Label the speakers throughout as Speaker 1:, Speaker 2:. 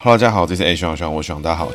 Speaker 1: Hello，大家好，这是 A 徐徐，我徐大家好。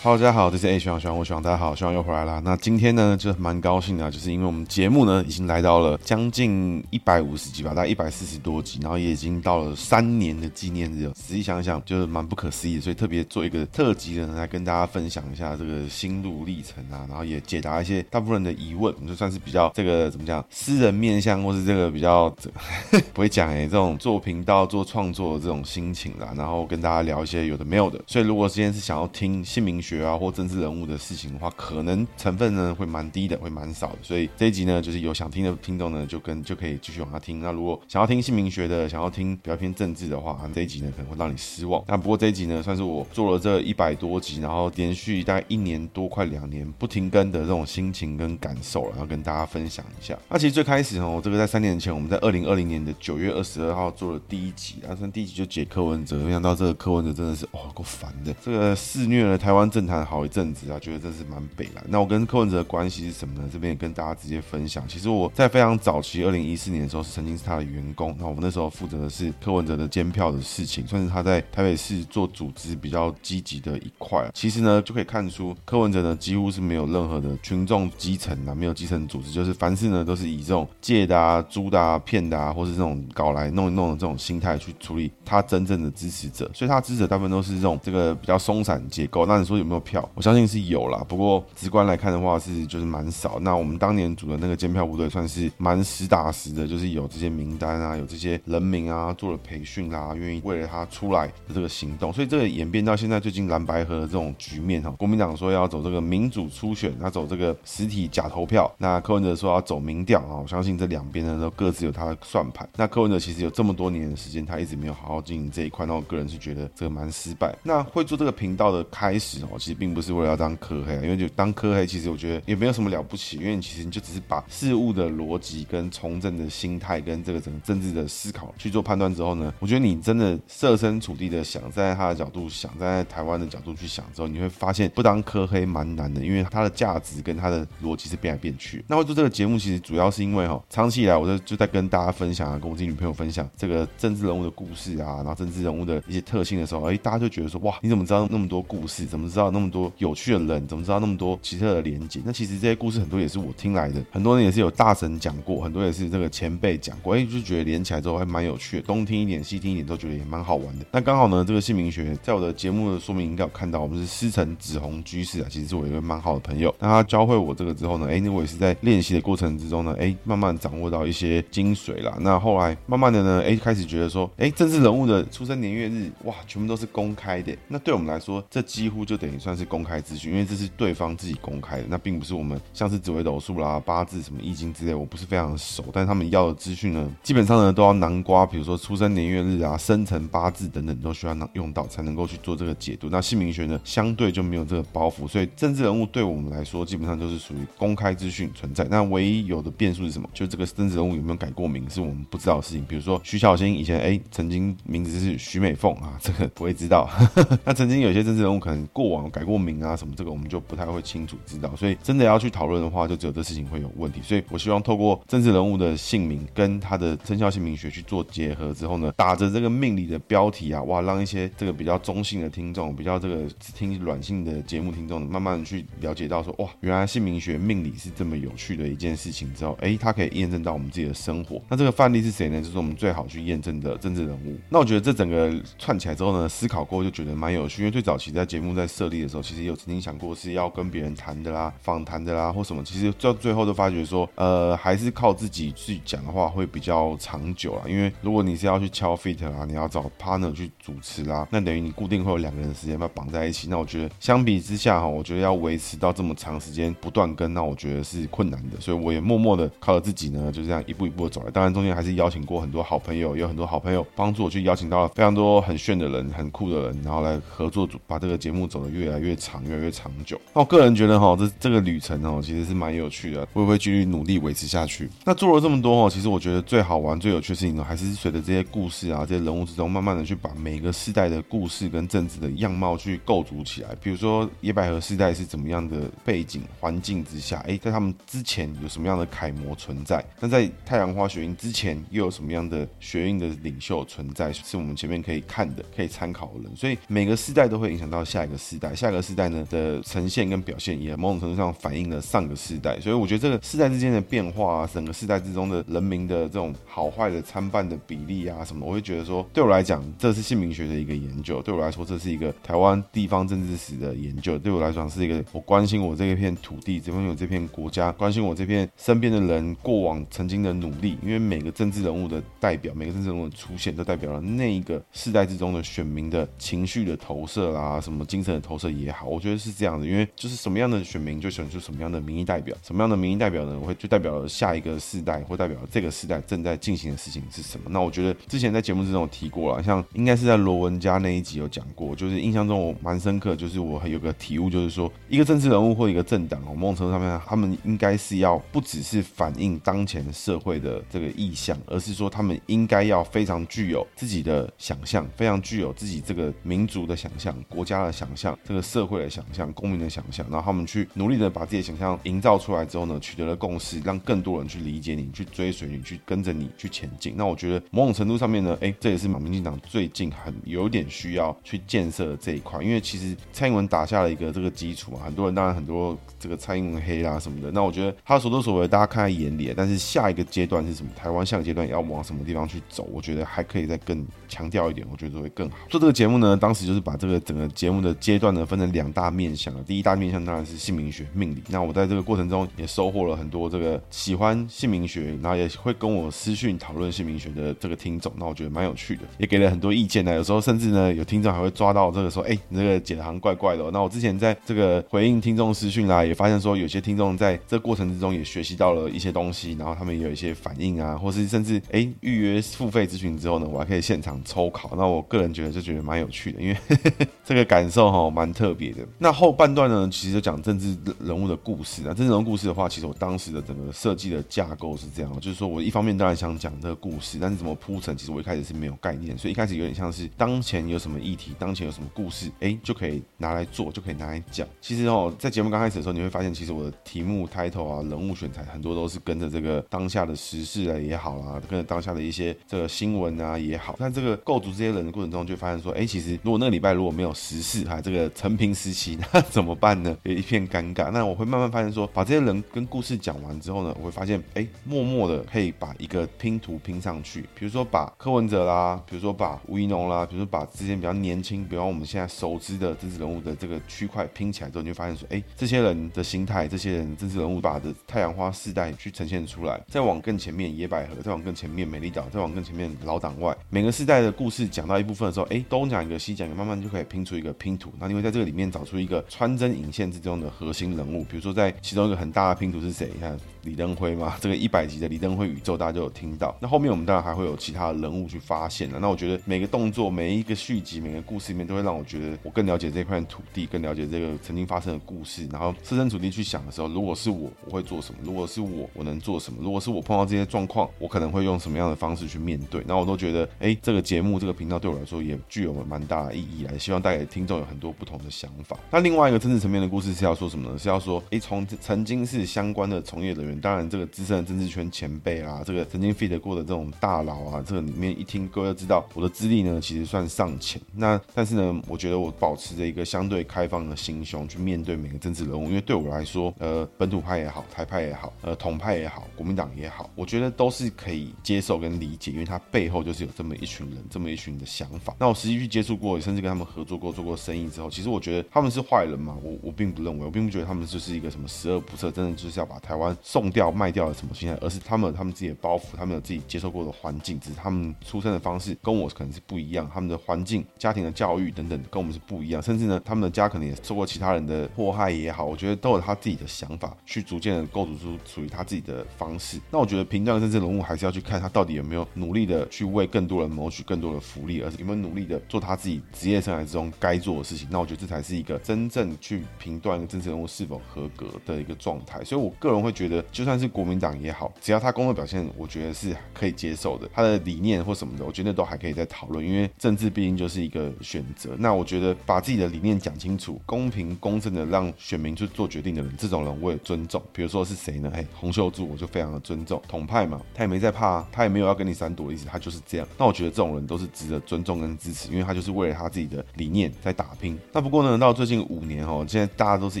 Speaker 1: Hello，大家好，这是 A 徐徐，我徐大家好，徐徐又回来了。那今天呢，就蛮高兴的，就是因为我们节目呢已经来到了将近一百五十集吧，大概一百四十多集，然后也已经到了三年的纪念日。仔细想想，就是蛮不可思议的，所以特别做一个特辑的呢，来跟大家分享一下这个心路历程啊，然后也解答一些大部分人的疑问，就算是比较这个怎么讲，私人面向或是这个比较 不会讲哎，这种做频道做创作的这种心情啦，然后跟大家聊一些有的没有的。所以如果今天是想要听姓名学。学啊，或政治人物的事情的话，可能成分呢会蛮低的，会蛮少的。所以这一集呢，就是有想听的听众呢，就跟就可以继续往下听。那如果想要听姓名学的，想要听比较偏政治的话，这一集呢可能会让你失望。那不过这一集呢，算是我做了这一百多集，然后连续大概一年多，快两年不停更的这种心情跟感受，然后跟大家分享一下。那其实最开始哦，这个在三年前，我们在二零二零年的九月二十二号做了第一集，啊，算第一集就解柯文哲，没想到这个柯文哲真的是哦够烦的，这个肆虐了台湾政。谈好一阵子啊，觉得这是蛮北烂。那我跟柯文哲的关系是什么呢？这边也跟大家直接分享。其实我在非常早期，二零一四年的时候是曾经是他的员工。那我们那时候负责的是柯文哲的监票的事情，算是他在台北市做组织比较积极的一块。其实呢，就可以看出柯文哲呢几乎是没有任何的群众基层啊，没有基层组织，就是凡事呢都是以这种借的啊、租的啊、骗的啊，或是这种搞来弄一弄的这种心态去处理他真正的支持者。所以他支持者大部分都是这种这个比较松散结构。那你说有没有？票，我相信是有啦，不过直观来看的话是就是蛮少。那我们当年组的那个监票部队算是蛮实打实的，就是有这些名单啊，有这些人名啊，做了培训啦，愿意为了他出来的这个行动。所以这个演变到现在最近蓝白合的这种局面哈，国民党说要走这个民主初选，他走这个实体假投票，那柯文哲说要走民调啊，我相信这两边呢都各自有他的算盘。那柯文哲其实有这么多年的时间，他一直没有好好经营这一块，那我个人是觉得这个蛮失败。那会做这个频道的开始哦，其实。并不是为了要当科黑啊，因为就当科黑，其实我觉得也没有什么了不起，因为你其实你就只是把事物的逻辑跟从政的心态跟这个整个政治的思考去做判断之后呢，我觉得你真的设身处地的想，站在他的角度想，站在台湾的角度去想之后，你会发现不当科黑蛮难的，因为它的价值跟它的逻辑是变来变去。那会做这个节目，其实主要是因为哈，长期以来我就就在跟大家分享啊，跟我自己女朋友分享这个政治人物的故事啊，然后政治人物的一些特性的时候，哎，大家就觉得说哇，你怎么知道那么多故事？怎么知道那么？多有趣的人，怎么知道那么多奇特的连接？那其实这些故事很多也是我听来的，很多人也是有大神讲过，很多也是这个前辈讲过，哎，就觉得连起来之后还蛮有趣的，东听一点西听一点都觉得也蛮好玩的。那刚好呢，这个姓名学在我的节目的说明应该有看到，我们是师承紫红居士啊，其实是我一个蛮好的朋友。那他教会我这个之后呢，哎，那我也是在练习的过程之中呢，哎，慢慢掌握到一些精髓啦。那后来慢慢的呢，哎，开始觉得说，哎，政治人物的出生年月日，哇，全部都是公开的。那对我们来说，这几乎就等于也算是。公开资讯，因为这是对方自己公开的，那并不是我们像是紫微斗数啦、八字什么易经之类，我不是非常熟，但是他们要的资讯呢，基本上呢都要南瓜，比如说出生年月日啊、生辰八字等等，都需要用到才能够去做这个解读。那姓名学呢，相对就没有这个包袱，所以政治人物对我们来说，基本上就是属于公开资讯存在。那唯一有的变数是什么？就这个政治人物有没有改过名，是我们不知道的事情。比如说徐小新以前哎，曾经名字是徐美凤啊，这个不会知道。那曾经有些政治人物可能过往改过。名啊什么这个我们就不太会清楚知道，所以真的要去讨论的话，就只有这事情会有问题。所以我希望透过政治人物的姓名跟他的生肖姓名学去做结合之后呢，打着这个命理的标题啊，哇，让一些这个比较中性的听众，比较这个听软性的节目听众，慢慢的去了解到说，哇，原来姓名学命理是这么有趣的一件事情之后，哎，它可以验证到我们自己的生活。那这个范例是谁呢？就是我们最好去验证的政治人物。那我觉得这整个串起来之后呢，思考过就觉得蛮有趣，因为最早期在节目在设的时候，其实有曾经想过是要跟别人谈的啦、访谈的啦或什么。其实到最后都发觉说，呃，还是靠自己去讲的话会比较长久啦。因为如果你是要去敲 fit 啊，你要找 partner 去主持啦，那等于你固定会有两个人的时间把绑在一起。那我觉得相比之下哈，我觉得要维持到这么长时间不断更，那我觉得是困难的。所以我也默默的靠着自己呢，就这样一步一步的走来。当然中间还是邀请过很多好朋友，有很多好朋友帮助我去邀请到了非常多很炫的人、很酷的人，然后来合作组，把这个节目走得越越来越长、越来越长久。那我个人觉得哈，这这个旅程哦，其实是蛮有趣的，会不会继续努力维持下去？那做了这么多哦，其实我觉得最好玩、最有趣的事情呢，还是随着这些故事啊、这些人物之中，慢慢的去把每个世代的故事跟政治的样貌去构筑起来。比如说野百合世代是怎么样的背景环境之下，哎，在他们之前有什么样的楷模存在？那在太阳花学运之前又有什么样的学运的领袖存在？是我们前面可以看的、可以参考的人。所以每个世代都会影响到下一个世代，下个世代呢的呈现跟表现，也某种程度上反映了上个世代。所以我觉得这个世代之间的变化啊，整个世代之中的人民的这种好坏的参半的比例啊什么，我会觉得说，对我来讲，这是姓名学的一个研究；对我来说，这是一个台湾地方政治史的研究；对我来讲，是一个我关心我这一片土地，这边有这片国家，关心我这片身边的人过往曾经的努力。因为每个政治人物的代表，每个政治人物的出现，都代表了那一个世代之中的选民的情绪的投射啦，什么精神的投射也好，我觉得是这样的。因为就是什么样的选民，就选出什么样的民意代表，什么样的民意代表呢？我会就代表了下一个世代，或代表了这个世代正在进行的事情是什么。那我觉得之前在节目之中有提过了，像应该是在罗文家那一集有讲过，就是印象中我蛮深刻，就是我还有个体悟，就是说一个政治人物或一个政党，某种程度上面，他们应该是要不只是反映当前社会的这个意向，而是说他们应该要非常具有自己的想象，非常具有自己这个民族的想象、国家的想象、个社会的想象、公民的想象，然后他们去努力的把自己的想象营造出来之后呢，取得了共识，让更多人去理解你、去追随你、去跟着你去前进。那我觉得某种程度上面呢，哎，这也是马民进党最近很有点需要去建设的这一块，因为其实蔡英文打下了一个这个基础嘛，很多人当然很多这个蔡英文黑啦什么的，那我觉得他所作所为大家看在眼里，但是下一个阶段是什么？台湾下个阶段要往什么地方去走？我觉得还可以再更强调一点，我觉得会更好。做这个节目呢，当时就是把这个整个节目的阶段呢分成两大面向。第一大面向当然是姓名学命理。那我在这个过程中也收获了很多这个喜欢姓名学，然后也会跟我私讯讨论姓名学的这个听众，那我觉得蛮有趣的，也给了很多意见呢。有时候甚至呢，有听众还会抓到这个说，哎，你这个解的好像怪怪的。那我之前在这个回应听众私讯啦，也发现说有些听众在这过程之中也学习到了一些东西，然后他们也有一些反应啊，或是甚至哎预约付费咨询之后呢，我还可以现场抽考。那我个人觉得就觉得蛮有趣的，因为 这个感受哈蛮蛮特别的。那后半段呢，其实就讲政治人物的故事啊。政治人物故事的话，其实我当时的整个设计的架构是这样，就是说我一方面当然想讲这个故事，但是怎么铺陈，其实我一开始是没有概念，所以一开始有点像是当前有什么议题，当前有什么故事，哎，就可以拿来做，就可以拿来讲。其实哦，在节目刚开始的时候，你会发现，其实我的题目、title 啊、人物选材很多都是跟着这个当下的时事啊也好啦，跟着当下的一些这个新闻啊也好，但这个构筑这些人的过程中，就发现说，哎，其实如果那个礼拜如果没有时事哈，这个陈平时期，那怎么办呢？也一片尴尬。那我会慢慢发现说，把这些人跟故事讲完之后呢，我会发现，哎，默默的可以把一个拼图拼上去。比如说把柯文哲啦，比如说把吴怡农啦，比如说把之前比较年轻，比方我们现在熟知的政治人物的这个区块拼起来之后，你会发现说，哎，这些人的心态，这些人政治人物把的太阳花世代去呈现出来。再往更前面，野百合；再往更前面，美丽岛；再往更前面，老党外。每个世代的故事讲到一部分的时候，哎，东讲一个，西讲一个，慢慢就可以拼出一个拼图。那你会在这个里面找出一个穿针引线之中的核心人物。比如说，在其中一个很大的拼图是谁？你看。李登辉嘛，这个一百集的李登辉宇宙大家就有听到。那后面我们当然还会有其他的人物去发现了。那我觉得每个动作、每一个续集、每个故事里面，都会让我觉得我更了解这块土地，更了解这个曾经发生的故事。然后设身处地去想的时候，如果是我，我会做什么？如果是我，我能做什么？如果是我碰到这些状况，我可能会用什么样的方式去面对？那我都觉得，哎，这个节目、这个频道对我来说也具有蛮大的意义来，希望带给听众有很多不同的想法。那另外一个政治层面的故事是要说什么呢？是要说，哎，从曾经是相关的从业人员。当然这个资深的政治圈前辈啊，这个曾经 fit 过的这种大佬啊，这个里面一听各位就知道我的资历呢，其实算尚浅。那但是呢，我觉得我保持着一个相对开放的心胸去面对每个政治人物，因为对我来说，呃，本土派也好，台派也好，呃，统派也好，国民党也好，我觉得都是可以接受跟理解，因为他背后就是有这么一群人，这么一群的想法。那我实际去接触过，甚至跟他们合作过，做过生意之后，其实我觉得他们是坏人嘛，我我并不认为，我并不觉得他们就是一个什么十恶不赦，真的就是要把台湾送掉卖掉了什么心态，而是他们有他们自己的包袱，他们有自己接受过的环境，只是他们出生的方式跟我可能是不一样，他们的环境、家庭的教育等等跟我们是不一样，甚至呢，他们的家可能也受过其他人的迫害也好，我觉得都有他自己的想法，去逐渐的构筑出属于他自己的方式。那我觉得评断政治人物还是要去看他到底有没有努力的去为更多人谋取更多的福利，而是有没有努力的做他自己职业生涯之中该做的事情。那我觉得这才是一个真正去评断一个政治人物是否合格的一个状态。所以我个人会觉得，就算是国民党也好，只要他工作表现，我觉得是可以接受的。他的理念或什么的，我觉得都还可以再讨论。因为政治毕竟就是一个选择。那我觉得把自己的理念讲清楚，公平公正的让选民去做决定的人，这种人我也尊重。比如说是谁呢？嘿，洪秀柱，我就非常的尊重。统派嘛，他也没在怕，他也没有要跟你闪躲的意思，他就是这样。那我觉得这种人都是值得尊重跟支持，因为他就是为了他自己的理念在打拼。那不过呢，到最近五年哦，现在大家都是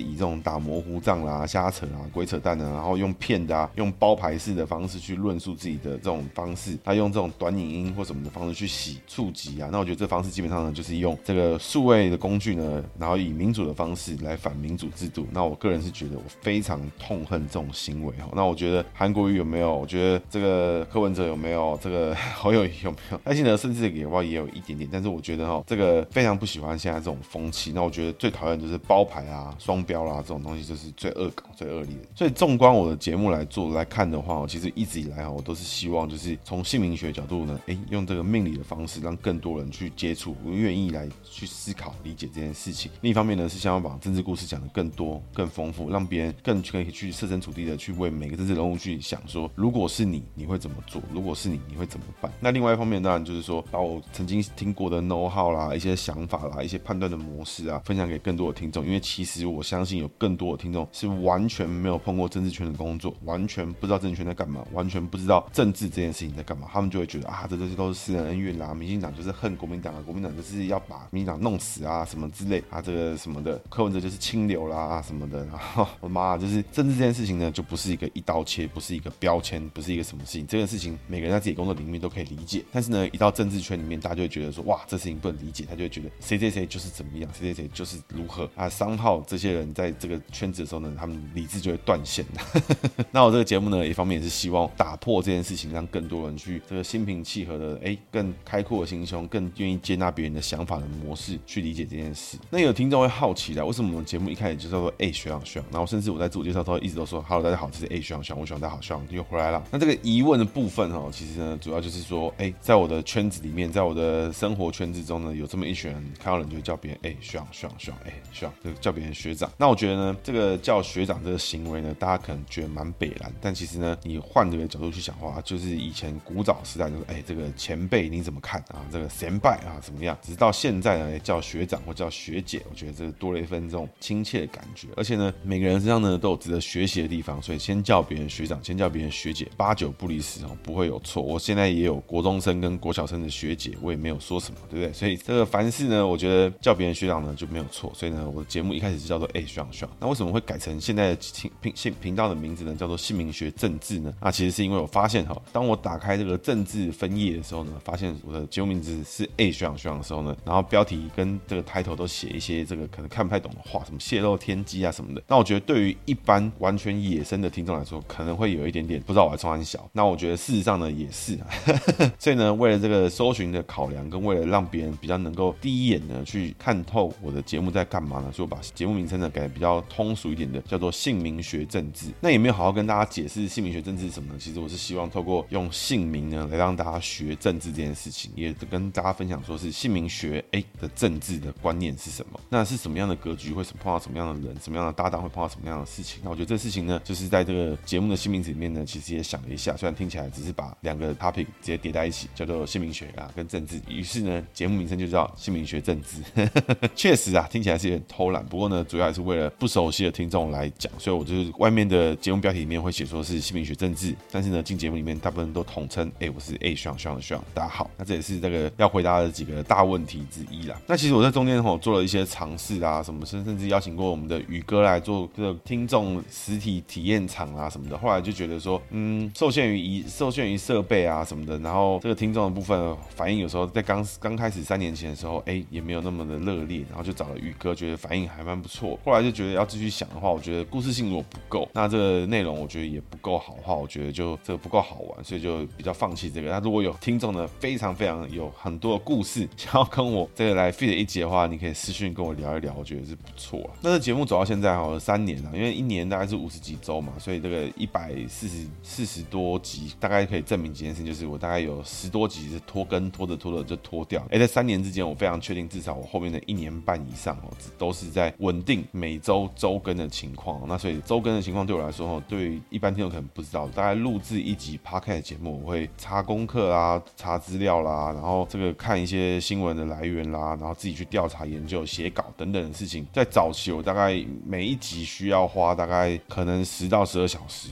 Speaker 1: 以这种打模糊仗啦、瞎扯啊、鬼扯淡的，然后用骗的啊、用包牌式的方式去论述自己的这种方式，他用这种短影音或什么的方式去洗触及啊。那我觉得这方式基本上呢，就是用这个数位的工具呢，然后以民主的方式来反民主制度。那我个人是觉得我非常痛恨这种行为哦。那我觉得韩国瑜有没有？我觉得这个柯文哲有没有？这个侯友有没有？赖清德甚至也话也有一点点。但是我觉得哈，这个非常不喜欢现在这种风气。那我觉得最讨厌就是包牌啊、双标啦、啊、这种东西，就是最恶搞、最恶劣的。所以纵观我的节目来做来看的话，我其实一直以来哈，我都是希望就是从姓名学角度呢，哎，用这个命理的方式，让更多人去接触，我愿意来去思考、理解这件事情。另一方面呢，是想要把政治故事讲得更多、更丰富，让别人更可以去设身处地的去为每个政治人物去想说，如果是你，你会怎么做？如果是你，你会怎么办？那另外一方面，当然就是说，把我曾经听过的 know how 啦、一些想法啦、一些判断的模式啊，分享给更多的听众。因为其实我相信有更多的听众是完完全没有碰过政治圈的工作，完全不知道政治圈在干嘛，完全不知道政治这件事情在干嘛。他们就会觉得啊，这这些都是私人恩怨啦，民进党就是恨国民党啊，国民党就是要把民进党弄死啊，什么之类啊，这个什么的，柯文哲就是清流啦什么的。然后我妈，就是政治这件事情呢，就不是一个一刀切，不是一个标签，不是一个什么事情。这件事情每个人在自己工作领域都可以理解，但是呢，一到政治圈里面，大家就会觉得说，哇，这事情不能理解，他就会觉得谁谁谁就是怎么样，谁谁谁就是如何啊，商号这些人在这个圈子的时候呢，他们理智就会断线的。那我这个节目呢，一方面也是希望打破这件事情，让更多人去这个心平气和的，哎，更开阔的心胸，更愿意接纳别人的想法的模式去理解这件事。那有听众会好奇的，为什么我们节目一开始就叫做哎学长学长，然后甚至我在自我介绍时候一直都说哈喽大家好，这是哎学长学长，我学长大家好，学长又回来了。那这个疑问的部分哈，其实呢，主要就是说，哎，在我的圈子里面，在我的生活圈子中呢，有这么一群人，看到人就会叫别人哎学长学长学长，哎学长就叫别人学长。那我觉得呢，这个叫学长这个行为呢，大家可能觉得蛮北烂，但其实呢，你换这个角度去想的话，就是以前古早时代就是哎这个前辈你怎么看啊？这个先辈啊怎么样？直到现在呢，叫学长或叫学姐，我觉得这个多了一份这种亲切的感觉。而且呢，每个人身上呢都有值得学习的地方，所以先叫别人学长，先叫别人学姐，八九不离十哦，不会有错。我现在也有国中生跟国小生的学姐，我也没有说什么，对不对？所以这个凡事呢，我觉得叫别人学长呢就没有错。所以呢，我的节目一开始是叫做哎学长学长。那为什么会改成现在频频频道的名字呢？叫做姓名学政治呢？那其实是因为我发现哈，当我打开这个政治分页的时候呢，发现我的节目名字是 “A 学长学长的时候呢，然后标题跟这个 title 都写一些这个可能看不太懂的话，什么泄露天机啊什么的。那我觉得对于一般完全野生的听众来说，可能会有一点点不知道我在冲三小。那我觉得事实上呢也是，所以呢，为了这个搜寻的考量，跟为了让别人比较能够第一眼呢去看透我的节目在干嘛呢，所以我把节目名称呢改得比较通俗一点的，叫做姓名学政治。那也没有好好跟大家解释姓名学政治是什么呢？其实我是希望透过用姓名呢来让大家学政治这件事情，也跟大家分享说是姓名学哎的政治的观念是什么，那是什么样的格局会碰到什么样的人，什么样的搭档会碰到什么样的事情。那我觉得这事情呢，就是在这个节目的新名字里面呢，其实也想了一下，虽然听起来只是把两个 topic 直接叠在一起，叫做姓名学啊跟政治，于是呢，节目名称就叫姓名学政治。确实啊，听起来是有点偷懒，不过呢，主要还是为了不熟悉的听众来讲，所以我就是外面的节目标题里面会写说是姓名学政治，但是呢，进节目里面大部分都统称，哎，我是 A 学长学长学长，大家好。那这也是这个要回答的几个大问题之一啦。那其实我在中间吼做了一些尝试啊，什么甚甚至邀请过我们的宇哥来做这个听众实体体验场啊什么的，后来就觉得说，嗯，受限于一受限于设备啊什么的，然后这个听众的部分反应有时候在刚刚开始三年前的时候，哎，也没有那么的热烈，然后就找了宇哥，觉得反应还蛮不错。后来就觉得要继续想的话，我觉得故事性如果不够，那这个内容我觉得也不够好的话，我觉得就这个不够好玩，所以就比较放弃这个。那如果有听众呢，非常非常有很多的故事想要跟我这个来 feat 一集的话，你可以私讯跟我聊一聊，我觉得是不错啊。那这节目走到现在哈三年了，因为一年大概是五十几周嘛，所以这个一百四十四十多集，大概可以证明几件事，就是我大概有十多集是拖更，拖着拖着就拖掉。哎，在三年之间，我非常确定，至少我后面的一年半以上哦，都是在稳定每周周更的情况。那所以周更的情况对我来说，哦，对一般听众可能不知道，大概录制一集 Podcast 节目，我会查功课啦，查资料啦，然后这个看一些新闻的来源啦，然后自己去调查研究、写稿等等的事情。在早期，我大概每一集需要花大概可能十到十二小时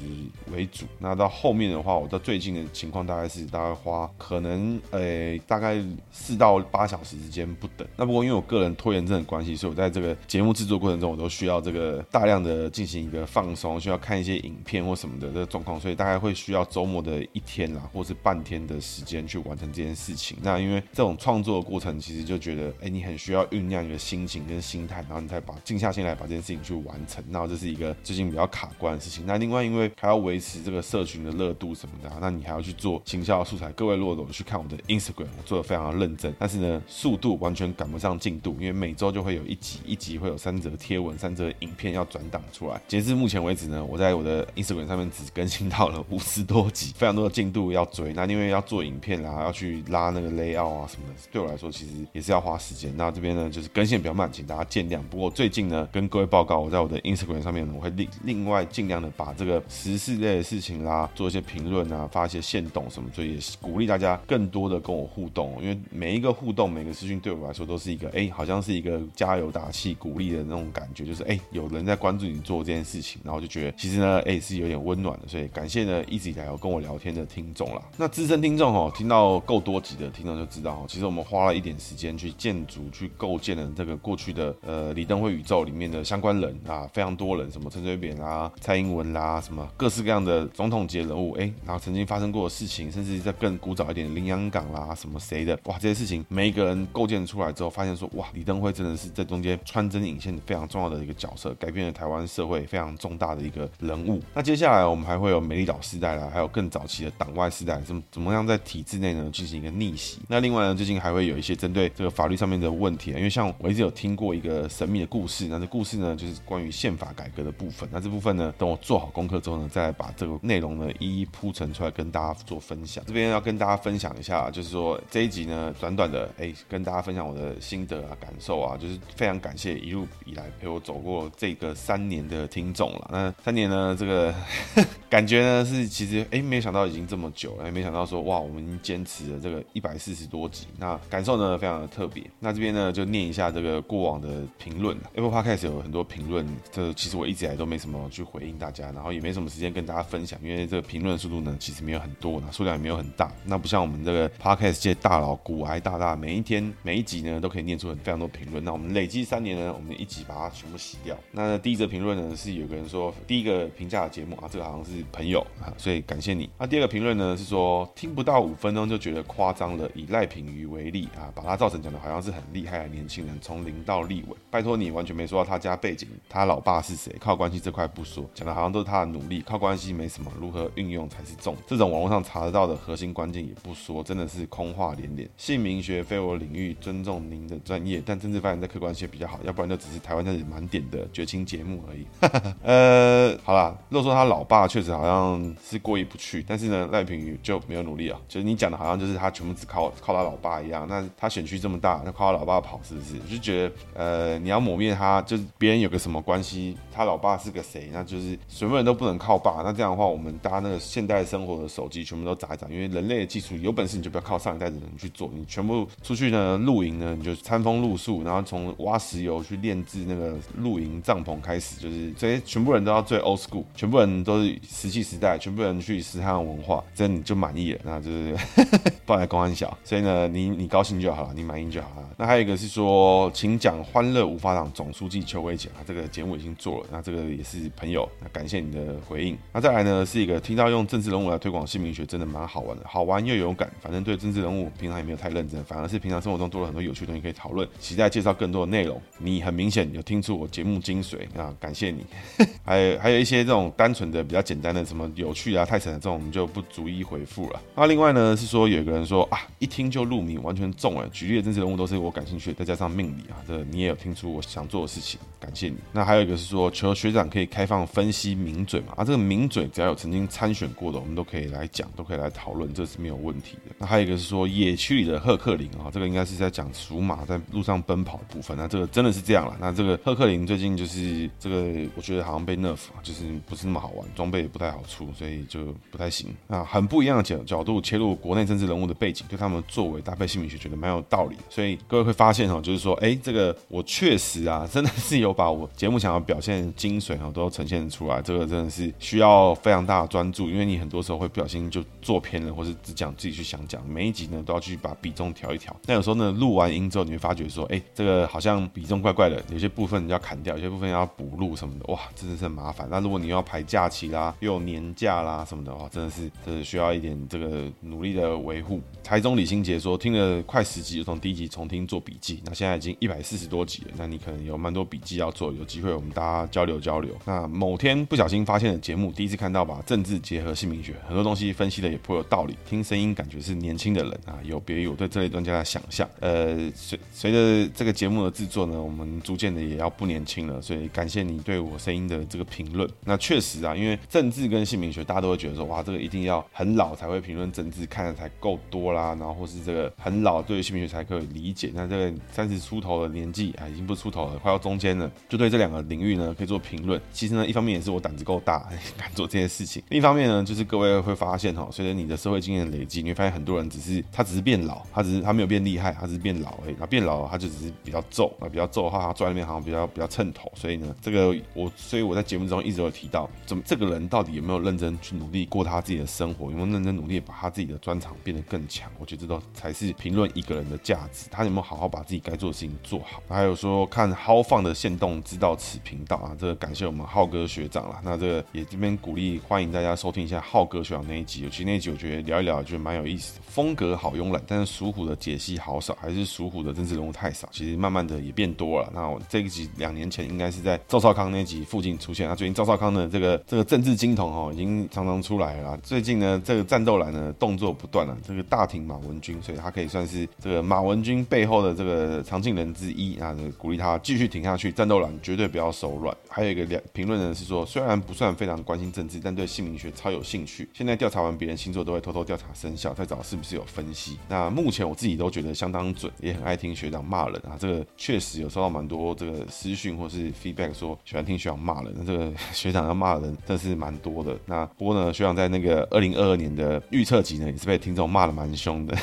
Speaker 1: 为主。那到后面的话，我到最近的情况大概是大概花可能呃大概四到八小时之间不等。那不过因为我个人拖延症的关系，所以我在这个节目制作过程中，我都需要这个大量的进进行一个放松，需要看一些影片或什么的这个状况，所以大概会需要周末的一天啦，或是半天的时间去完成这件事情。那因为这种创作的过程，其实就觉得，哎，你很需要酝酿你的心情跟心态，然后你才把静下心来把这件事情去完成。那这是一个最近比较卡关的事情。那另外，因为还要维持这个社群的热度什么的，那你还要去做行销素材。各位如果去看我的 Instagram，我做的非常的认真，但是呢，速度完全赶不上进度，因为每周就会有一集，一集会有三则贴文、三则影片要转档出来。截至目前为止呢，我在我的 Instagram 上面只更新到了五十多集，非常多的进度要追。那因为要做影片啦，要去拉那个 layout 啊什么的，对我来说其实也是要花时间。那这边呢，就是更新比较慢，请大家见谅。不过最近呢，跟各位报告，我在我的 Instagram 上面呢，我会另另外尽量的把这个时事类的事情啦，做一些评论啊，发一些限动什么，所以也鼓励大家更多的跟我互动，因为每一个互动，每个私讯对我来说都是一个，哎，好像是一个加油打气、鼓励的那种感觉，就是哎，有人在关注你做这件事情，然后就觉得其实呢，哎，是有点温暖的，所以感谢呢一直以来有跟我聊天的听众啦。那资深听众哦，听到够多集的听众就知道哦，其实我们花了一点时间去建筑、去构建了这个过去的呃李登辉宇宙里面的相关人啊，非常多人，什么陈水扁啦、蔡英文啦，什么各式各样的总统级人物，哎，然后曾经发生过的事情，甚至在更古早一点的林洋港啦，什么谁的，哇，这些事情每一个人构建出来之后，发现说，哇，李登辉真的是在中间穿针引线非常重要的一个角色，改变了台湾社会会非常重大的一个人物。那接下来我们还会有美丽岛时代啦，还有更早期的党外时代，怎么怎么样在体制内呢进行一个逆袭？那另外呢，最近还会有一些针对这个法律上面的问题啊，因为像我一直有听过一个神秘的故事，那这故事呢就是关于宪法改革的部分。那这部分呢，等我做好功课之后呢，再来把这个内容呢一一铺陈出来跟大家做分享。这边要跟大家分享一下，就是说这一集呢，短短的哎，跟大家分享我的心得啊、感受啊，就是非常感谢一路以来陪我走过这个三年的听众了。那三年呢，这个 感觉呢是其实哎，没想到已经这么久了，也没想到说哇，我们坚持了这个一百四十多集，那感受呢非常的特别。那这边呢就念一下这个过往的评论，Apple Podcast 有很多评论，这其实我一直以来都没什么去回应大家，然后也没什么时间跟大家分享，因为这个评论速度呢其实没有很多，那数量也没有很大。那不像我们这个 Podcast 界大佬股癌大大，每一天每一集呢都可以念出很非常多评论。那我们累计三年呢，我们一集把它全部洗掉。那第一则评论呢是有个人说，第一个评价的节目啊，这个好像是朋友啊，所以感谢你。那第二个评论呢是说，听不到五分钟就觉得夸张了，以赖品妤为例啊，把他造成讲的好像是很厉害的年轻人，从零到立委。拜托你完全没说到他家背景，他老爸是谁，靠关系这块不说，讲的好像都是他的努力，靠关系没什么，如何运用才是重。这种网络上查得到的核心关键也不说，真的是空话连连。姓名学非我领域，尊重您的专业，但政治发言在客观性比较好，要不然就只是台湾这里满点的绝情节目而已。呃，好啦，如果说他老爸确实好像是过意不去，但是呢，赖品妤就没有努力啊，就是你讲的好像就是他全部只靠靠他老爸一样，那他选区这么大，那靠他老爸跑是不是？就觉得呃，你要抹灭他，就是别人有个什么关系，他老爸是个谁，那就是什么人都不能靠爸。那这样的话，我们搭那个现代生活的手机全部都砸一砸，因为人类的技术有本事你就不要靠上一代的人去做，你全部出去呢露营呢，你就餐风露宿，然后从挖石油去炼制那个露营帐篷开始，就是这些全部人都要最 old school，全部人都是石器时代，全部人去斯坦文化，这样你就满意了，那就是不然公安小，所以呢，你你高兴就好了，你满意就好了。那还有一个是说，请讲欢乐无法党总书记邱伟杰啊，这个节目已经做了，那这个也是朋友，那感谢你的回应。那再来呢，是一个听到用政治人物来推广姓名学，真的蛮好玩的，好玩又有感，反正对政治人物平常也没有太认真，反而是平常生活中多了很多有趣东西可以讨论，期待介绍更多的内容。你很明显有听出我节目精髓啊，感谢你。还有还有一些这种单纯的比较简单的什么有趣啊、太神的这种，我们就不逐一回复了。那另外呢是说有一个人说啊，一听就入迷，完全中了。举例的政治人物都是我感兴趣的，再加上命理啊，这个、你也有听出我想做的事情，感谢你。那还有一个是说求学长可以开放分析名嘴嘛？啊，这个名嘴只要有曾经参选过的，我们都可以来讲，都可以来讨论，这是没有问题的。那还有一个是说野区里的赫克林啊，这个应该是在讲属马在路上奔跑的部分。那这个真的是这样了。那这个赫克林最近就是这个，我觉得好像被 nerf，就是不是那么好玩，装备也不太好出，所以就不太行。啊，很不一样的角角度切入国内政治人物的背景，对他们作为搭配姓名学，觉得蛮有道理。所以各位会发现哈，就是说，哎，这个我确实啊，真的是有把我节目想要表现的精髓哈，都呈现出来。这个真的是需要非常大的专注，因为你很多时候会不小心就做偏了，或是只讲自己去想讲。每一集呢，都要去把比重调一调。那有时候呢，录完音之后，你会发觉说，哎，这个好像比重怪怪的，有些部分要砍掉，有些部分要补录什么哇，真的是很麻烦。那如果你要排假期啦，又有年假啦什么的话，真的是，真的需要一点这个努力的维护。台中李心杰说，听了快十集，就从第一集重听做笔记，那现在已经一百四十多集了，那你可能有蛮多笔记要做，有机会我们大家交流交流。那某天不小心发现了节目，第一次看到把政治结合姓名学，很多东西分析的也颇有道理，听声音感觉是年轻的人啊，有别于我对这类专家的想象。呃，随随着这个节目的制作呢，我们逐渐的也要不年轻了，所以感谢你对我声音的这个评论。那确实啊，因为政治跟姓名学，大家都会觉得说，哇，这个一定要很老才会评论政治，看的才够多啦，然后或是这个很老对于姓名学才可以理解。那这个三十出头的年纪啊，已经不出头了，快要中间了，就对这两个领域呢可以做评论。其实呢，一方面也是我胆子够大，敢做这件事情；另一方面呢，就是各位会发现哈，随着你的社会经验累积，你会发现很多人只是他只是变老，他只是他没有变厉害，他只是变老而已。他变老了，他就只是比较皱啊，比较皱的话，他坐在那边好像比较比较称头。所以呢，这个我所以我在节目中一直有提到，怎么这个人到底有没有认真去努力过他自己的生活，有没有认真努力把他自己的专长变得更强？我觉得这都才是评论一个人的价值。他有没有好好把自己该做的事情做好？还有说看豪放的线动，知道此频道啊，这个感谢我们浩哥学长啦。那这个也这边鼓励欢迎大家收听一下浩哥学长那一集，尤其那一集我觉得聊一聊，就蛮有意思，风格好慵懒，但是属虎的解析好少，还是属虎的政治人物太少。其实慢慢的也变多了。那我这一集两年前应该是在赵少康那一集附近出现。那最近赵少康的这个这个政治金童哦，已经常常出来了。最近呢，这个战斗蓝呢动作不断了，这个大挺马文君，所以他可以算是这个马文君背后的这个常进人之一啊，鼓励他继续挺下去。战斗蓝绝对不要手软。还有一个两评论呢是说，虽然不算非常关心政治，但对姓名学超有兴趣。现在调查完别人星座，都会偷偷调查生肖，再找是不是有分析。那目前我自己都觉得相当准，也很爱听学长骂人啊。这个确实有收到蛮多这个私讯或是 feedback 说喜欢听学长骂人。那这个 学长要骂的人真是蛮多的。那不过呢，学长在那个二零二二年的预测集呢，也是被听众骂的蛮凶的。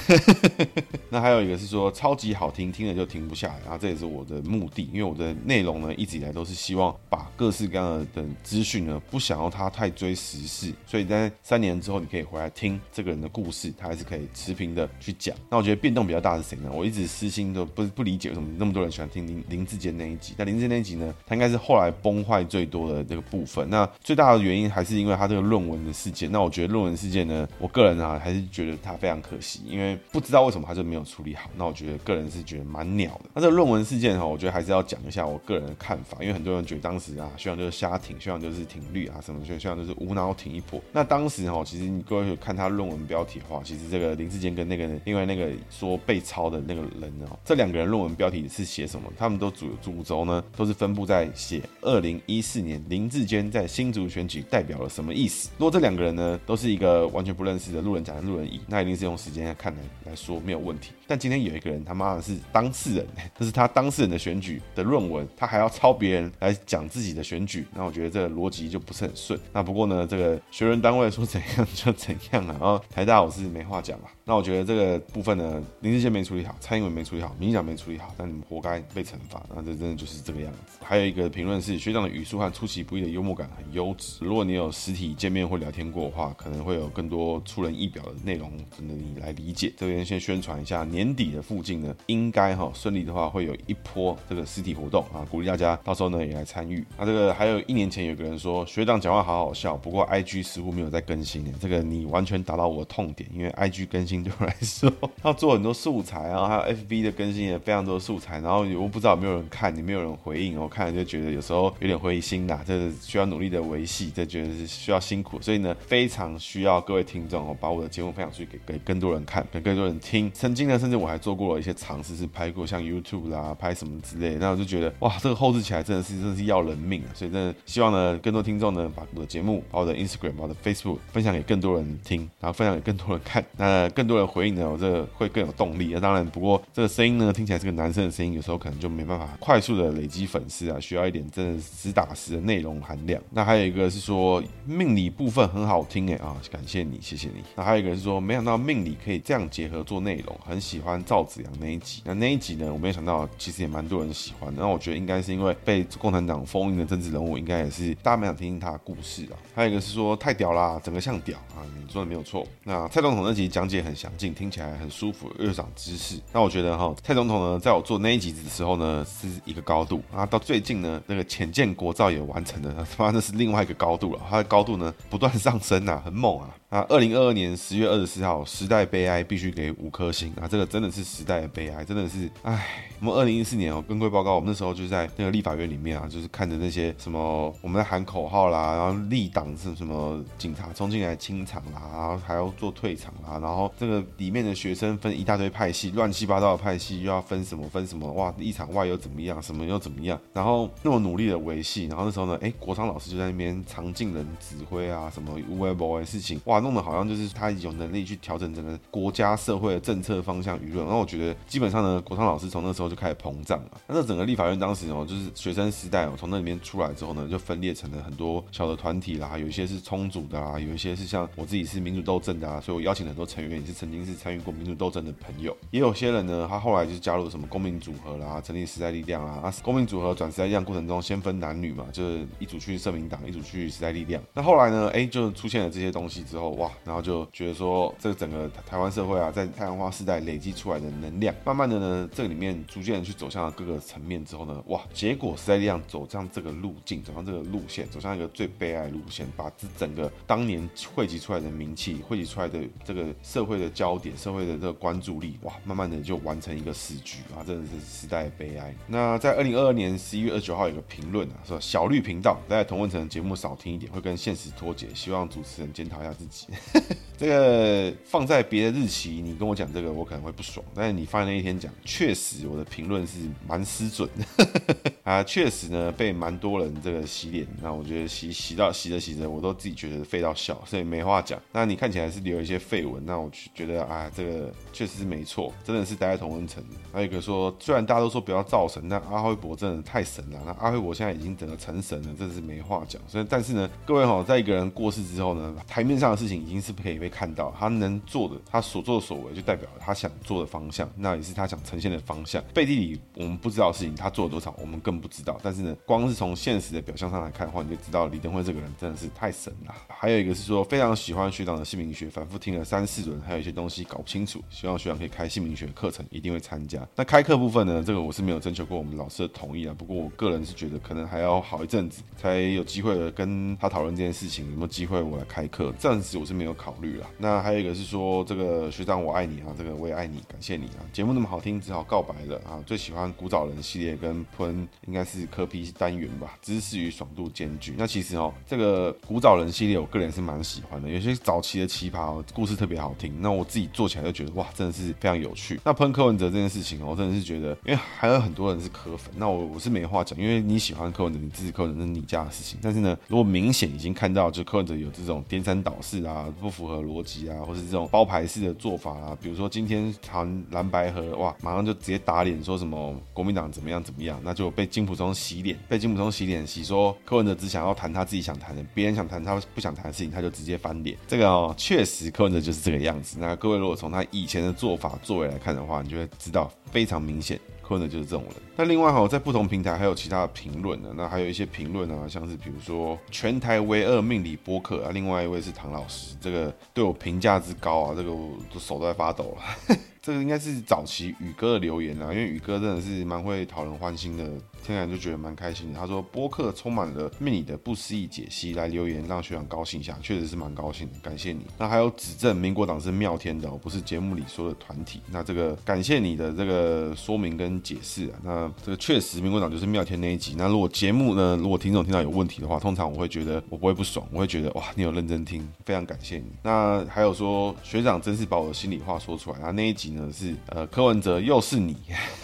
Speaker 1: 那还有一个是说超级好听，听了就停不下来。然后这也是我的目的，因为我的内容呢一直以来都是希望把各式各样的资讯呢，不想要它太追时事，所以在三年之后你可以回来听这个人的故事，他还是可以持平的去讲。那我觉得变动比较大是谁呢？我一直私心都不不理解为什么那么多人喜欢听林林志坚那一集。但林志坚那一集呢，他应该是后来崩坏最多的这个部分。那最大的原因还是因为他这个论文的事件。那我觉得论文事件呢，我个人啊还是觉得他非常可惜，因为不知道为什么他就没有处理好。那我觉得个人是觉得蛮鸟的。那这个论文事件哈，我觉得还是要讲一下我个人的看法，因为很多人觉得当时啊，学长就是瞎挺，学长就是挺绿啊什么，学长就是无脑挺一波。那当时哈，其实你各位看他论文标题的话，其实这个林志坚跟那个另外那个说被抄的那个人哦，这两个人论文标题是写什么？他们都主主轴呢，都是分布在写二零零一四年林志坚在新竹选举代表了什么意思。如果这两个人呢，都是一个完全不认识的路人甲跟路人乙，那一定是用时间来看来来说没有问题。但今天有一个人他妈的是当事人，这是他当事人的选举的论文，他还要抄别人来讲自己的选举，那我觉得这个逻辑就不是很顺。那不过呢，这个学人单位说怎样就怎样了，然后台大我是没话讲吧。那我觉得这个部分呢，林智坚没处理好，蔡英文没处理好，民进党没处理好，但你们活该被惩罚。那这真的就是这个样子。还有一个评论是学长的语速和出其不意的幽默感很优质。如果你有实体见面或聊天过的话，可能会有更多出人意表的内容，值得你来理解。这边先宣传一下你，年底的附近呢，应该哈顺利的话会有一波这个实体活动啊，鼓励大家到时候呢也来参与。那这个还有一年前有个人说学长讲话好好笑，不过 IG 似乎没有在更新诶，这个你完全打到我的痛点，因为 IG 更新对我来说要做很多素材啊，还有 FB 的更新也非常多素材，然后我不知道有没有人看，也没有人回应，我看了就觉得有时候有点灰心呐，这是需要努力的维系，这觉得是需要辛苦，所以呢非常需要各位听众哦，把我的节目分享出去给给更多人看，给更多人听。曾经呢是，甚至我还做过了一些尝试，是拍过像 YouTube 啦，拍什么之类，那我就觉得哇，这个后制起来真的是真的是要人命啊，所以真的希望呢更多听众呢把我的节目、把我的 Instagram、把我的 Facebook 分享给更多人听，然后分享给更多人看，那更多人回应呢，我这个会更有动力。那当然，不过这个声音呢听起来是个男生的声音，有时候可能就没办法快速的累积粉丝啊，需要一点真的实打实的内容含量。那还有一个是说命理部分很好听哎啊，感谢你，谢谢你。那还有一个是说没想到命理可以这样结合做内容，很喜喜欢赵子阳那一集。那那一集呢，我没有想到其实也蛮多人喜欢的。那我觉得应该是因为被共产党封印的政治人物，应该也是大家蛮想听听他的故事啊。还有一个是说太屌啦，整个像屌啊，你说的没有错。那蔡总统那集讲解很详尽，听起来很舒服，又长知识。那我觉得哈，蔡总统呢，在我做那一集的时候呢，是一个高度啊，到最近呢，那个潜舰国造也完成了，他妈那是另外一个高度了，他的高度呢不断上升啊，很猛啊。啊，二零二二年十月二十四号，时代悲哀必须给五颗星啊！这个真的是时代的悲哀，真的是唉。我们二零一四年哦，跟规报告，我们那时候就在那个立法院里面啊，就是看着那些什么我们在喊口号啦，然后立党是什么警察冲进来清场啦，然后还要做退场啦，然后这个里面的学生分一大堆派系，乱七八糟的派系又要分什么分什么，哇，一场外又怎么样，什么又怎么样，然后那么努力的维系，然后那时候呢，哎，国昌老师就在那边常进人指挥啊，什么无为不为的事情，哇。弄得好像就是他有能力去调整整个国家社会的政策方向舆论，然后我觉得基本上呢，国昌老师从那时候就开始膨胀了。那整个立法院当时哦，就是学生时代哦，从那里面出来之后呢，就分裂成了很多小的团体啦，有一些是充组的啦，有一些是像我自己是民主斗争的啊，所以我邀请很多成员也是曾经是参与过民主斗争的朋友，也有些人呢，他后来就加入什么公民组合啦，成立时代力量啊，啊，公民组合转时代力量过程中先分男女嘛，就是一组去社民党，一组去时代力量。那后来呢，哎，就出现了这些东西之后，哇，然后就。觉得说，这个整个台湾社会啊，在太阳花时代累积出来的能量，慢慢的呢，这个里面逐渐去走向了各个层面之后呢，哇，结果时代力量走向这个路径，走向这个路线，走向一个最悲哀的路线，把这整个当年汇集出来的名气，汇集出来的这个社会的焦点，社会的这个关注力，哇，慢慢的就完成一个死局啊，真的是时代的悲哀。那在二零二二年十一月二十九号有个评论啊，说小绿频道在同温层节目少听一点，会跟现实脱节，希望主持人检讨一下自己。这个放在别的日期，你跟我讲这个，我可能会不爽。但是你放在那一天讲，确实我的评论是蛮失准的 啊，确实呢被蛮多人这个洗脸。那我觉得洗洗到洗着洗着，我都自己觉得废到笑，所以没话讲。那你看起来是留一些废文，那我觉得啊，这个确实是没错，真的是待在同温层。还有一个说，虽然大家都说不要造神，但阿辉伯真的太神了。那阿辉伯现在已经整个成神了，真的是没话讲。所以但是呢，各位哈，在一个人过世之后呢，台面上的事情已经是不可以被。看到他能做的，他所作所为，就代表了他想做的方向，那也是他想呈现的方向。背地里我们不知道的事情，他做了多少，我们更不知道。但是呢，光是从现实的表象上来看的话，你就知道李登辉这个人真的是太神了。还有一个是说，非常喜欢学长的姓名学，反复听了三四轮，还有一些东西搞不清楚，希望学长可以开姓名学课程，一定会参加。那开课部分呢，这个我是没有征求过我们老师的同意啊。不过我个人是觉得，可能还要好一阵子才有机会跟他讨论这件事情，有没有机会我来开课，暂时我是没有考虑了。那还有一个是说，这个学长我爱你啊，这个我也爱你，感谢你啊。节目那么好听，只好告白了啊。最喜欢古早人系列跟喷，应该是科 P 单元吧，知识与爽度兼具。那其实哦，这个古早人系列，我个人是蛮喜欢的。有些早期的奇葩哦，故事特别好听。那我自己做起来就觉得哇，真的是非常有趣。那喷柯文哲这件事情哦，我真的是觉得，因为还有很多人是柯粉，那我我是没话讲，因为你喜欢柯文哲，你支持柯文哲是你家的事情。但是呢，如果明显已经看到，就柯文哲有这种颠三倒四啊，啊不符合逻辑啊，或是这种包牌式的做法啊，比如说今天谈蓝白合，哇，马上就直接打脸，说什么国民党怎么样怎么样，那就被金溥聪洗脸，被金溥聪洗脸洗说柯文哲只想要谈他自己想谈的，别人想谈他不想谈的事情，他就直接翻脸。这个哦，确实柯文哲就是这个样子。那各位如果从他以前的做法作为来看的话，你就会知道非常明显。困的就是这种人。那另外哈，在不同平台还有其他的评论呢。那还有一些评论啊，像是比如说全台唯二命理播客啊，另外一位是唐老师，这个对我评价之高啊，这个我都手都在发抖了。这个应该是早期宇哥的留言啊，因为宇哥真的是蛮会讨人欢心的，听起来就觉得蛮开心的。他说播客充满了命理的不思议解析，来留言让学长高兴一下，确实是蛮高兴的，感谢你。那还有指正民国党是妙天的，不是节目里说的团体。那这个感谢你的这个说明跟解释啊。那这个确实民国党就是妙天那一集。那如果节目呢，如果听众听到有问题的话，通常我会觉得我不会不爽，我会觉得哇，你有认真听，非常感谢你。那还有说学长真是把我的心里话说出来。那那一集呢是呃。柯文哲又是你，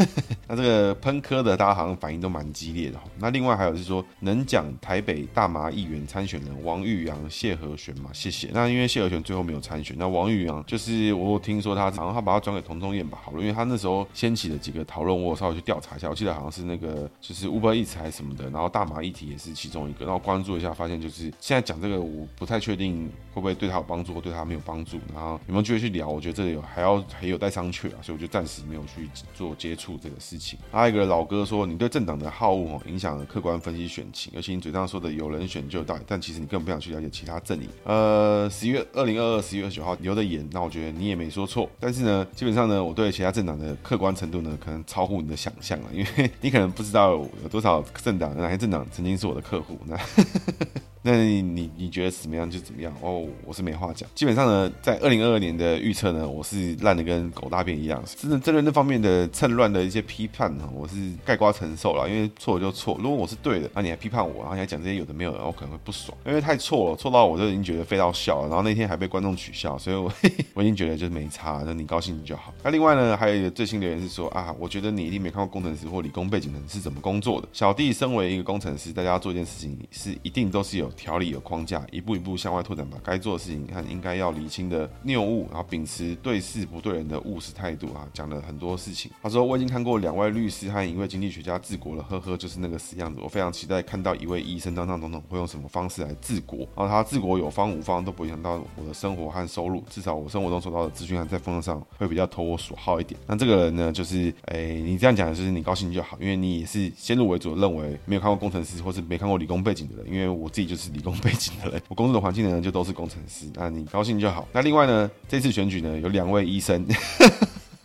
Speaker 1: 那这个喷柯的，大家好像反应都蛮激烈的。那另外还有是说，能讲台北大麻议员参选人王玉阳、谢和弦嘛？谢谢。那因为谢和弦最后没有参选，那王玉阳就是我有听说他，然后他把他转给童仲彦吧，好了，因为他那时候掀起了几个讨论，我稍微去调查一下，我记得好像是那个就是 Uber Eats 还是什么的，然后大麻议题也是其中一个，然后关注一下，发现就是现在讲这个，我不太确定会不会对他有帮助，或对他没有帮助，然后有没有机会去聊？我觉得这个有还要还有待商榷啊，所以我就暂时没有去做接触这个事情。还有一个老哥说，你对政党的好恶哦，影响了客观分析选情，尤其你嘴上说的有人选就到，但其实你根本不想去了解其他阵营。呃，十一月二零二二十一月二十九号留的言，那我觉得你也没说错。但是呢，基本上呢，我对其他政党的客观程度呢，可能超乎你的想象了，因为 你可能不知道有多少政党，哪些政党曾经是我的客户。那 那你你你觉得怎么样就怎么样哦，我是没话讲。基本上呢，在二零二二年的预测呢，我是烂的跟狗大便一样。真的针对那方面的趁乱的一些批判呢，我是概瓜承受了。因为错就错，如果我是对的，那你还批判我，然后你还讲这些有的没有的，我可能会不爽，因为太错了，错到我就已经觉得废到笑了。然后那天还被观众取笑，所以我 我已经觉得就是没差，那你高兴就好。那另外呢，还有一个最新留言是说啊，我觉得你一定没看过工程师或理工背景的人是怎么工作的。小弟身为一个工程师，大家要做一件事情是一定都是有条理的框架。一步一步向外拓展，把该做的事情和应该要厘清的谬误，然后秉持对事不对人的务实态度啊，讲了很多事情。他说：“我已经看过两位律师和一位经济学家治国了，呵呵，就是那个死样子。我非常期待看到一位医生当上总统会用什么方式来治国。然后他治国有方无方都不影响到我的生活和收入，至少我生活中收到的资讯还在风上会比较投我所好一点。那这个人呢，就是哎，你这样讲就是你高兴就好，因为你也是先入为主的认为没有看过工程师或是没看过理工背景的人，因为我自己就是理工背景的人。”我工作的环境呢就都是工程师，那你高兴就好。那另外呢，这次选举呢，有两位医生。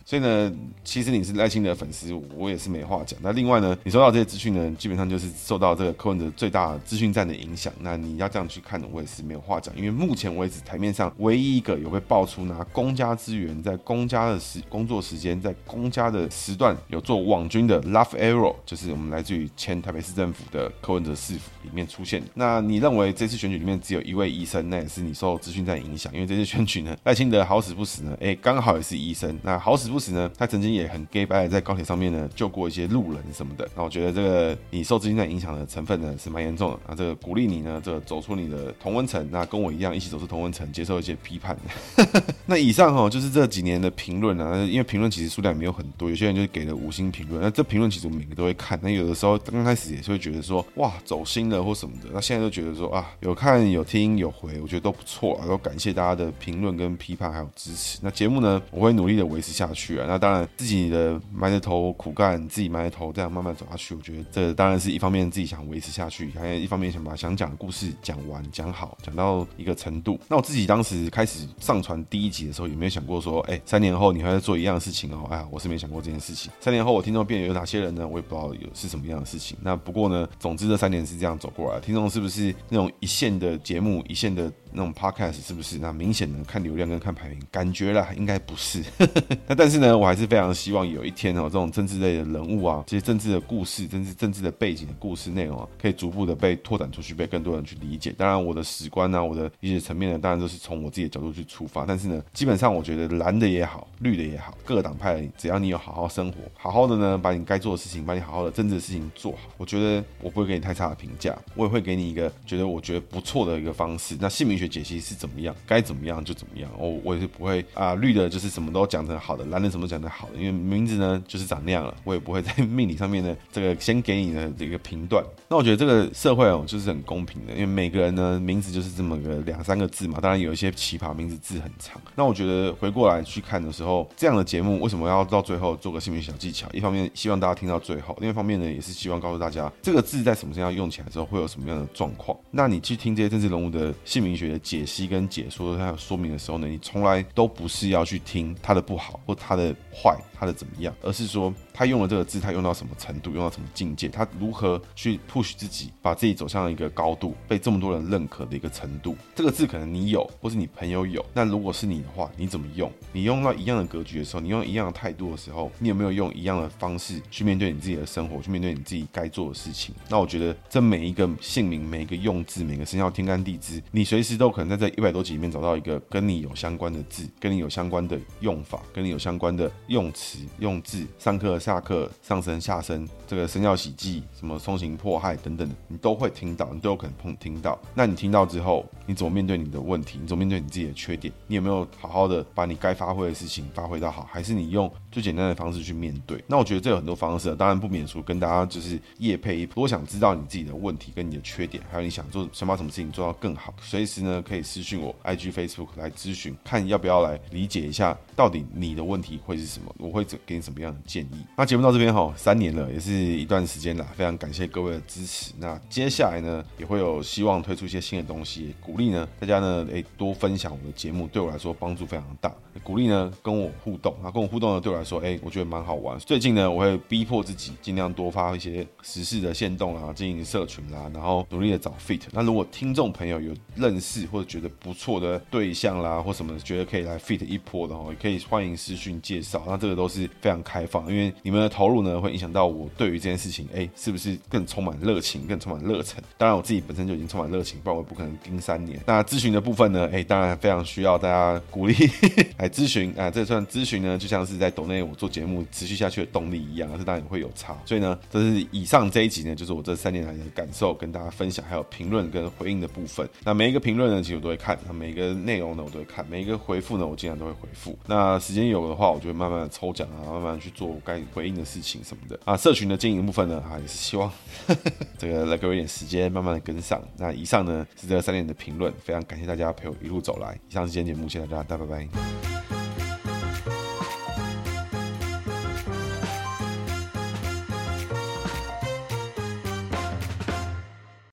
Speaker 1: 所以呢，其实你是赖清德粉丝，我也是没话讲。那另外呢，你收到这些资讯呢，基本上就是受到这个柯文哲最大资讯战的影响。那你要这样去看，我也是没有话讲。因为目前为止，台面上唯一一个有被爆出拿公家资源在公家的时工作时间，在公家的时段有做网军的 Love Arrow，就是我们来自于前台北市政府的柯文哲市府里面出现。那你认为这次选举里面只有一位医生，那也是你受资讯战影响。因为这次选举呢，赖清德好死不死呢，哎，刚好也是医生。那好死不。时呢，他曾经也很 gay 白在高铁上面呢救过一些路人什么的。那我觉得这个你受资金战影响的成分呢是蛮严重的。那这个鼓励你呢，这个走出你的同温层，那跟我一样一起走出同温层，接受一些批判。那以上哈就是这几年的评论啊，因为评论其实数量没有很多，有些人就是给了五星评论。那这评论其实我们每个都会看。那有的时候刚开始也是会觉得说哇走心了或什么的。那现在都觉得说啊有看有听有回，我觉得都不错啊。都感谢大家的评论跟批判还有支持。那节目呢，我会努力的维持下去。去啊那当然，自己的埋着头苦干，自己埋着头这样慢慢走下去。我觉得这当然是一方面自己想维持下去，还有一方面想把想讲的故事讲完、讲好，讲到一个程度。那我自己当时开始上传第一集的时候，有没有想过说，哎，三年后你还在做一样的事情哦？哎呀，我是没想过这件事情。三年后我听众变有哪些人呢？我也不知道有是什么样的事情。那不过呢，总之这三年是这样走过来。听众是不是那种一线的节目，一线的那种 podcast 是不是？那明显的看流量跟看排名，感觉啦应该不是。那但是呢，我还是非常希望有一天哦，这种政治类的人物啊，这些政治的故事、政治政治的背景的故事内容啊，可以逐步的被拓展出去，被更多人去理解。当然，我的史观啊，我的理解层面呢，当然都是从我自己的角度去出发。但是呢，基本上我觉得蓝的也好，绿的也好，各个党派，只要你有好好生活，好好的呢，把你该做的事情，把你好好的政治的事情做好，我觉得我不会给你太差的评价，我也会给你一个觉得我觉得不错的一个方式。那姓名学解析是怎么样，该怎么样就怎么样。我我也是不会啊，绿的就是什么都讲成好的，蓝的什么讲成好的，因为名字呢就是长那样了，我也不会在命理上面呢这个先给你的这个评断。那我觉得这个社会哦就是很公平的，因为每个人呢名字就是这么个两三个字嘛，当然有一些奇葩名字字很长。那我觉得回过来去看的时候，这样的节目为什么要到最后做个姓名小技巧？一方面希望大家听到最后，另一方面呢也是希望告诉大家这个字在什么时候用起来之后会有什么样的状况。那你去听这些政治人物的姓名学的解析跟解说，还有说明的时候呢，你从来都不是要去听他的不好或他的坏，他的怎么样，而是说他用了这个字，他用到什么程度，用到什么境界，他如何去 push 自己，把自己走向一个高度，被这么多人认可的一个程度。这个字可能你有，或是你朋友有，那如果是你的话，你怎么用？你用到一样的格局的时候，你用一样的态度的时候，你有没有用一样的方式去面对你自己的生活，去面对你自己该做的事情？那我觉得这每一个姓名，每一个用字，每个生肖天干地支，你随时都可能在这一百多集里面找到一个跟你有相关的字，跟你有相关的用法，跟你有相关的用词、用字。上课、下课、上身、下身，这个生肖喜忌，什么松刑迫害等等的，你都会听到，你都有可能碰听到。那你听到之后，你怎么面对你的问题？你怎么面对你自己的缺点？你有没有好好的把你该发挥的事情发挥到好？还是你用最简单的方式去面对？那我觉得这有很多方式，当然不免俗，跟大家就是业配。如果想知道你自己的问题跟你的缺点，还有你想做想把什么事情做到更好，随时呢可以私讯我 IG、Facebook 来咨询，看要不要来理解一下，到底你的问题会是什么？我会给你什么样的建议？那节目到这边哈，三年了，也是一段时间了，非常感谢各位的支持。那接下来呢，也会有希望推出一些新的东西，鼓励呢大家呢，诶多分享我的节目，对我来说帮助非常大。鼓励呢跟我互动，那跟我互动呢，对我来说，哎我觉得蛮好玩。最近呢，我会逼迫自己尽量多发一些时事的线动啊，经营社群啦，然后努力的找 fit。那如果听众朋友有认识或者觉得不错的对象啦，或什么觉得可以来 fit 一波的哦，也可以欢迎私讯介绍。那这个都是非常开放，因为你们的投入呢，会影响到我对于这件事情，哎，是不是更充满热情，更充满热忱？当然，我自己本身就已经充满热情，不然我不可能盯三年。那咨询的部分呢，哎，当然非常需要大家鼓励 来咨询啊，这算咨询呢，就像是在抖内我做节目持续下去的动力一样，是当然也会有差。所以呢，这是以上这一集呢，就是我这三年来的感受，跟大家分享，还有评论跟回应的部分。那每一个评论呢，其实我都会看；那每一个内容呢，我都会看；每一个回复呢，我经常都会回复。那时间有的话，我就会慢慢的抽奖啊，慢慢去做该回应的事情什么的啊。社群的经营部分呢，啊，也是希望这个来给我一点时间，慢慢的跟上。那以上呢是这三年的评论，非常感谢大家陪我一路走来。以上是今天节目，谢谢大家，大家拜拜。